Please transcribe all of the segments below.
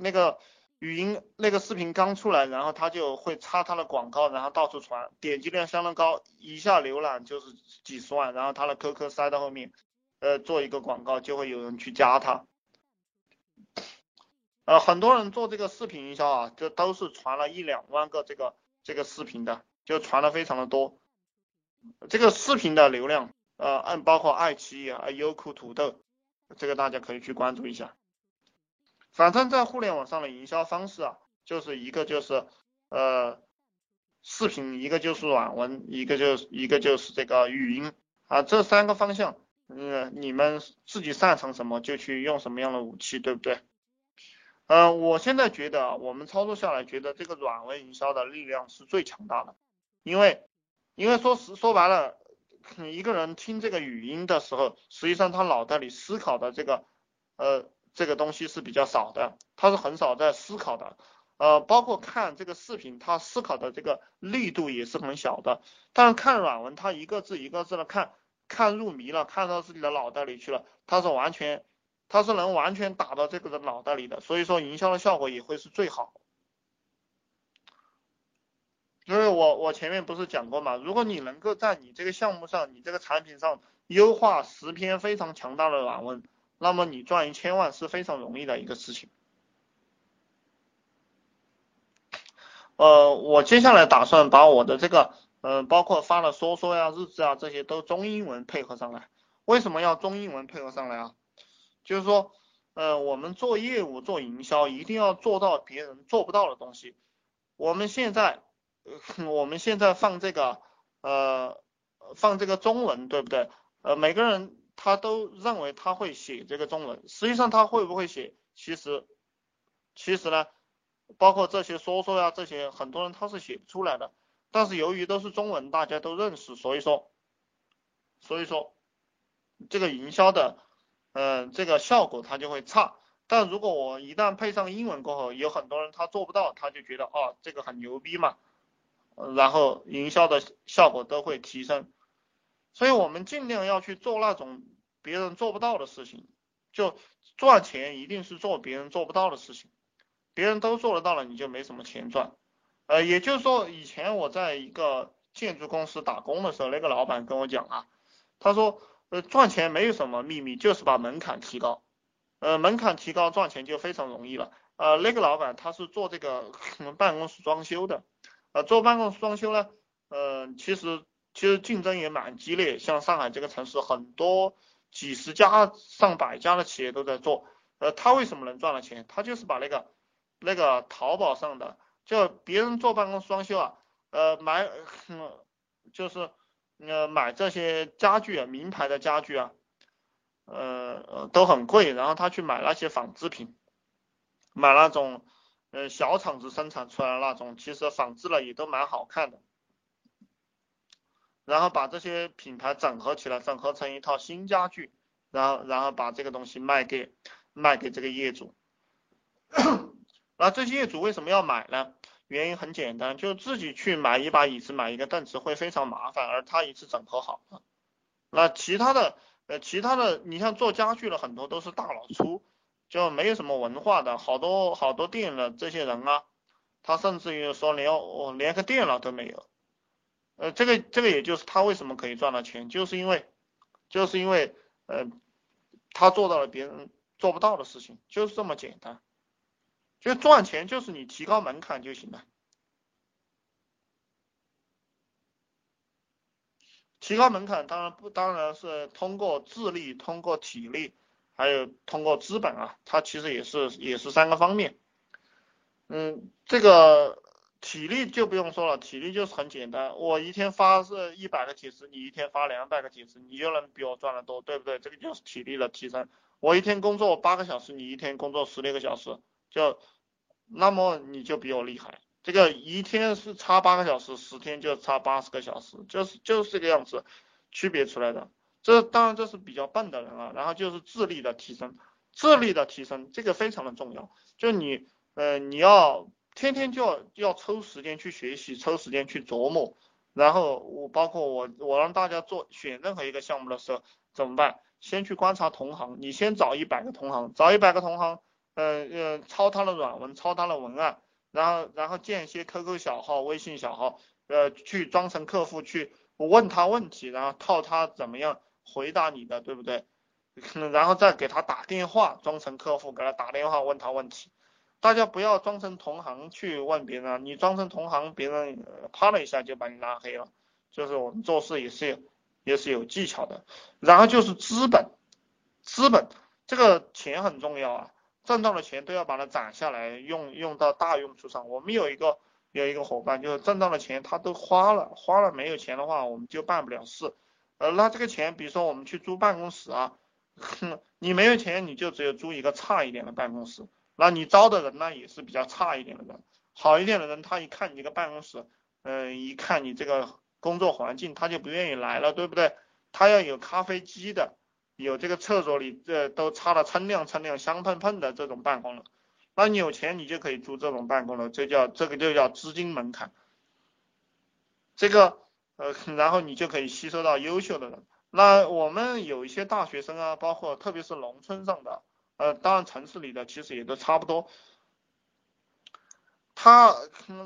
那个语音那个视频刚出来，然后他就会插他的广告，然后到处传，点击量相当高，一下浏览就是几十万，然后他的 QQ 塞到后面，呃，做一个广告就会有人去加他。呃，很多人做这个视频营销啊，就都是传了一两万个这个这个视频的，就传的非常的多。这个视频的流量，呃，按包括爱奇艺啊、优酷、土豆，这个大家可以去关注一下。反正，在互联网上的营销方式啊，就是一个就是呃视频，一个就是软文，一个就是一个就是这个语音啊，这三个方向，嗯，你们自己擅长什么就去用什么样的武器，对不对？嗯，我现在觉得我们操作下来，觉得这个软文营销的力量是最强大的，因为，因为说实说白了，一个人听这个语音的时候，实际上他脑袋里思考的这个，呃，这个东西是比较少的，他是很少在思考的，呃，包括看这个视频，他思考的这个力度也是很小的，但是看软文，他一个字一个字的看，看入迷了，看到自己的脑袋里去了，他是完全。它是能完全打到这个的脑袋里的，所以说营销的效果也会是最好。因为我我前面不是讲过嘛，如果你能够在你这个项目上，你这个产品上优化十篇非常强大的软文，那么你赚一千万是非常容易的一个事情。呃，我接下来打算把我的这个，呃，包括发的说说呀、日志啊这些都中英文配合上来。为什么要中英文配合上来啊？就是说，呃，我们做业务、做营销，一定要做到别人做不到的东西。我们现在，我们现在放这个，呃，放这个中文，对不对？呃，每个人他都认为他会写这个中文，实际上他会不会写？其实，其实呢，包括这些说说呀，这些很多人他是写不出来的。但是由于都是中文，大家都认识，所以说，所以说，这个营销的。嗯，这个效果它就会差。但如果我一旦配上英文过后，有很多人他做不到，他就觉得哦，这个很牛逼嘛，然后营销的效果都会提升。所以我们尽量要去做那种别人做不到的事情，就赚钱一定是做别人做不到的事情，别人都做得到了，你就没什么钱赚。呃，也就是说，以前我在一个建筑公司打工的时候，那个老板跟我讲啊，他说。呃，赚钱没有什么秘密，就是把门槛提高。呃，门槛提高，赚钱就非常容易了。呃，那个老板他是做这个办公室装修的。呃，做办公室装修呢，呃，其实其实竞争也蛮激烈。像上海这个城市，很多几十家、上百家的企业都在做。呃，他为什么能赚了钱？他就是把那个那个淘宝上的，就别人做办公室装修啊，呃，买，就是。呃，买这些家具啊，名牌的家具啊，呃，都很贵。然后他去买那些仿制品，买那种呃小厂子生产出来的那种，其实仿制了也都蛮好看的。然后把这些品牌整合起来，整合成一套新家具，然后然后把这个东西卖给卖给这个业主。那这些业主为什么要买呢？原因很简单，就自己去买一把椅子、买一个凳子会非常麻烦，而他一次整合好了。那其他的，呃，其他的，你像做家具的很多都是大老粗，就没有什么文化的，好多好多店的这些人啊，他甚至于说连我连个电脑都没有。呃，这个这个也就是他为什么可以赚到钱，就是因为就是因为呃，他做到了别人做不到的事情，就是这么简单。就赚钱就是你提高门槛就行了，提高门槛当然不当然是通过智力、通过体力，还有通过资本啊，它其实也是也是三个方面。嗯，这个体力就不用说了，体力就是很简单，我一天发是一百个帖子，你一天发两百个帖子，你就能比我赚的多，对不对？这个就是体力的提升。我一天工作八个小时，你一天工作十六个小时。就，那么你就比我厉害。这个一天是差八个小时，十天就差八十个小时，就是就是这个样子区别出来的。这当然这是比较笨的人啊。然后就是智力的提升，智力的提升这个非常的重要。就你呃你要天天就要要抽时间去学习，抽时间去琢磨。然后我包括我我让大家做选任何一个项目的时候怎么办？先去观察同行，你先找一百个同行，找一百个同行。呃呃抄他的软文，抄他的文案，然后然后建一些 QQ 小号、微信小号，呃去装成客户去问他问题，然后套他怎么样回答你的，对不对？然后再给他打电话，装成客户给他打电话问他问题。大家不要装成同行去问别人，你装成同行，别人啪的一下就把你拉黑了。就是我们做事也是也是有技巧的。然后就是资本，资本这个钱很重要啊，挣到的钱都要把它攒下来，用用到大用处上。我们有一个有一个伙伴，就是挣到的钱他都花了，花了没有钱的话，我们就办不了事。呃，那这个钱，比如说我们去租办公室啊，哼你没有钱，你就只有租一个差一点的办公室。那你招的人呢，也是比较差一点的人，好一点的人，他一看你这个办公室，嗯，一看你这个工作环境，他就不愿意来了，对不对？他要有咖啡机的，有这个厕所里这都擦的锃亮锃亮、香喷喷的这种办公楼。那你有钱，你就可以租这种办公楼，这叫这个就叫资金门槛。这个呃，然后你就可以吸收到优秀的人。那我们有一些大学生啊，包括特别是农村上的。呃，当然城市里的其实也都差不多。他，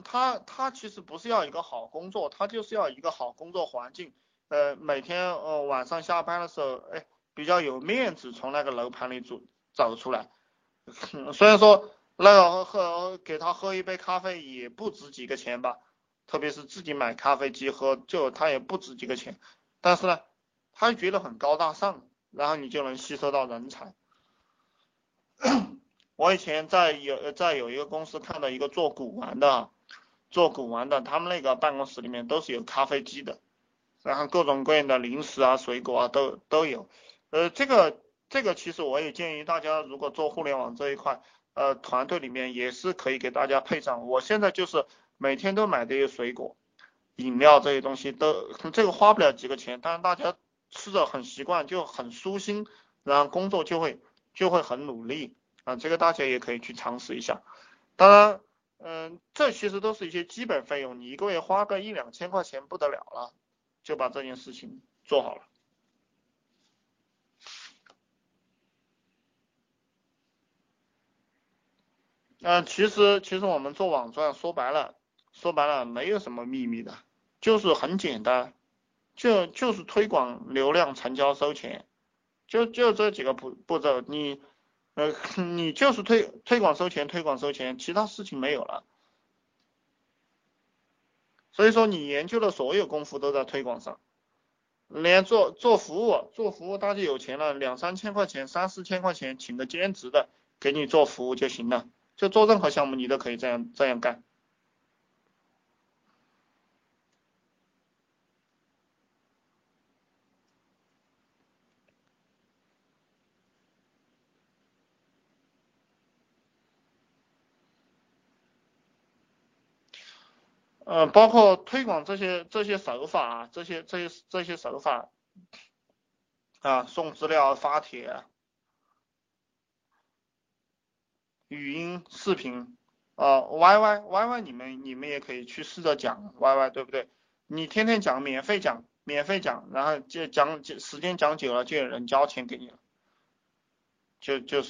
他，他其实不是要一个好工作，他就是要一个好工作环境。呃，每天呃晚上下班的时候，哎，比较有面子，从那个楼盘里走走出来。虽然说那个喝给他喝一杯咖啡也不值几个钱吧，特别是自己买咖啡机喝，就他也不值几个钱。但是呢，他觉得很高大上，然后你就能吸收到人才。我以前在有在有一个公司看到一个做古玩的，做古玩的，他们那个办公室里面都是有咖啡机的，然后各种各样的零食啊、水果啊都都有。呃，这个这个其实我也建议大家，如果做互联网这一块，呃，团队里面也是可以给大家配上。我现在就是每天都买这些水果、饮料这些东西，都这个花不了几个钱，但是大家吃的很习惯，就很舒心，然后工作就会。就会很努力啊，这个大家也可以去尝试一下。当然，嗯，这其实都是一些基本费用，你一个月花个一两千块钱不得了了，就把这件事情做好了。嗯，其实其实我们做网赚说白了，说白了没有什么秘密的，就是很简单，就就是推广、流量、成交、收钱。就就这几个步步骤，你呃你就是推推广收钱，推广收钱，其他事情没有了。所以说你研究的所有功夫都在推广上，连做做服务做服务，大家有钱了，两三千块钱，三四千块钱，请个兼职的给你做服务就行了，就做任何项目你都可以这样这样干。呃，包括推广这些这些手法啊，这些这些这些手法啊，送资料、发帖、语音、视频啊，Y Y Y Y，你们你们也可以去试着讲 Y Y，对不对？你天天讲，免费讲，免费讲，然后就讲时间讲久了，就有人交钱给你了，就就是。